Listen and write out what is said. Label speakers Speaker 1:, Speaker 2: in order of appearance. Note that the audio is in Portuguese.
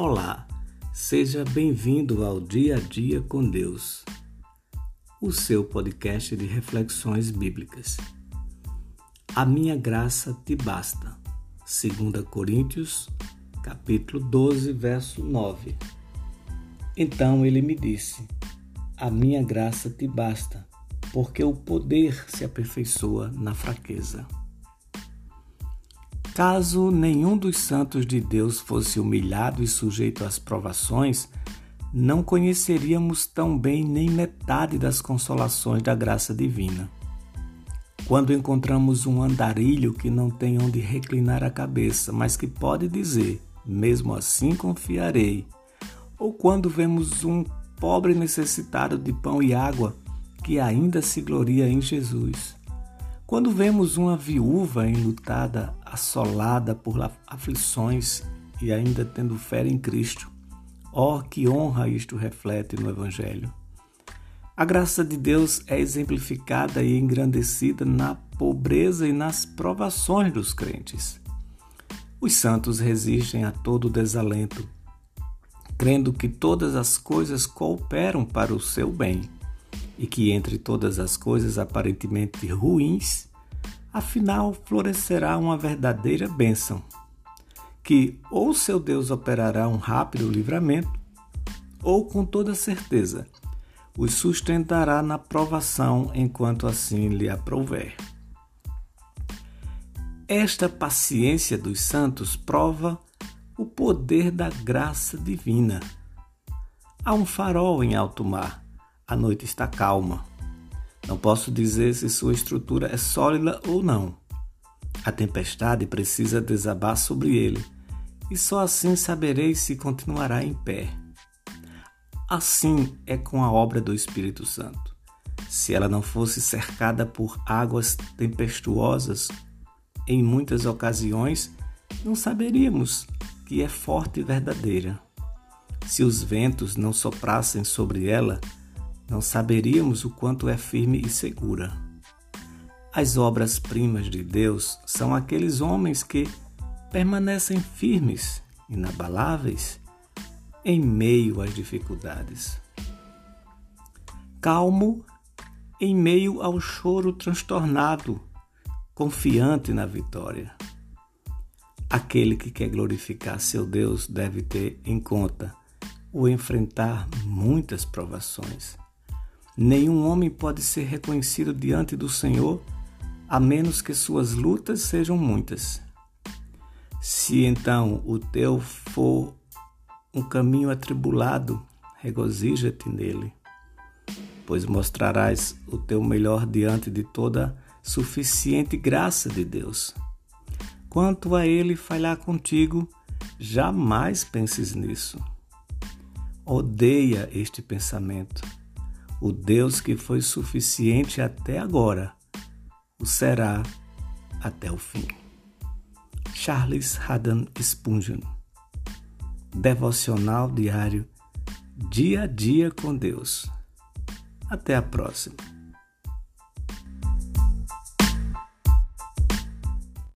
Speaker 1: Olá, seja bem-vindo ao Dia a Dia com Deus, o seu podcast de reflexões bíblicas. A minha graça te basta. 2 Coríntios, capítulo 12, verso 9. Então ele me disse: A minha graça te basta, porque o poder se aperfeiçoa na fraqueza. Caso nenhum dos santos de Deus fosse humilhado e sujeito às provações, não conheceríamos tão bem nem metade das consolações da graça divina. Quando encontramos um andarilho que não tem onde reclinar a cabeça, mas que pode dizer, mesmo assim confiarei, ou quando vemos um pobre necessitado de pão e água que ainda se gloria em Jesus, quando vemos uma viúva enlutada, assolada por aflições e ainda tendo fé em Cristo, ó oh, que honra isto reflete no Evangelho. A graça de Deus é exemplificada e engrandecida na pobreza e nas provações dos crentes. Os santos resistem a todo desalento, crendo que todas as coisas cooperam para o seu bem e que entre todas as coisas aparentemente ruins, afinal florescerá uma verdadeira bênção, que ou seu Deus operará um rápido livramento, ou com toda certeza os sustentará na provação enquanto assim lhe aprouver. Esta paciência dos santos prova o poder da graça divina. Há um farol em alto mar a noite está calma. Não posso dizer se sua estrutura é sólida ou não. A tempestade precisa desabar sobre ele, e só assim saberei se continuará em pé. Assim é com a obra do Espírito Santo. Se ela não fosse cercada por águas tempestuosas, em muitas ocasiões não saberíamos que é forte e verdadeira. Se os ventos não soprassem sobre ela, não saberíamos o quanto é firme e segura. As obras-primas de Deus são aqueles homens que permanecem firmes, inabaláveis, em meio às dificuldades. Calmo em meio ao choro transtornado, confiante na vitória. Aquele que quer glorificar seu Deus deve ter em conta o enfrentar muitas provações Nenhum homem pode ser reconhecido diante do Senhor a menos que suas lutas sejam muitas. Se então o teu for um caminho atribulado, regozija-te nele, pois mostrarás o teu melhor diante de toda suficiente graça de Deus. Quanto a ele falhar contigo, jamais penses nisso. Odeia este pensamento o Deus que foi suficiente até agora, o será até o fim. Charles Haddon Spurgeon Devocional diário Dia a dia com Deus. Até a próxima.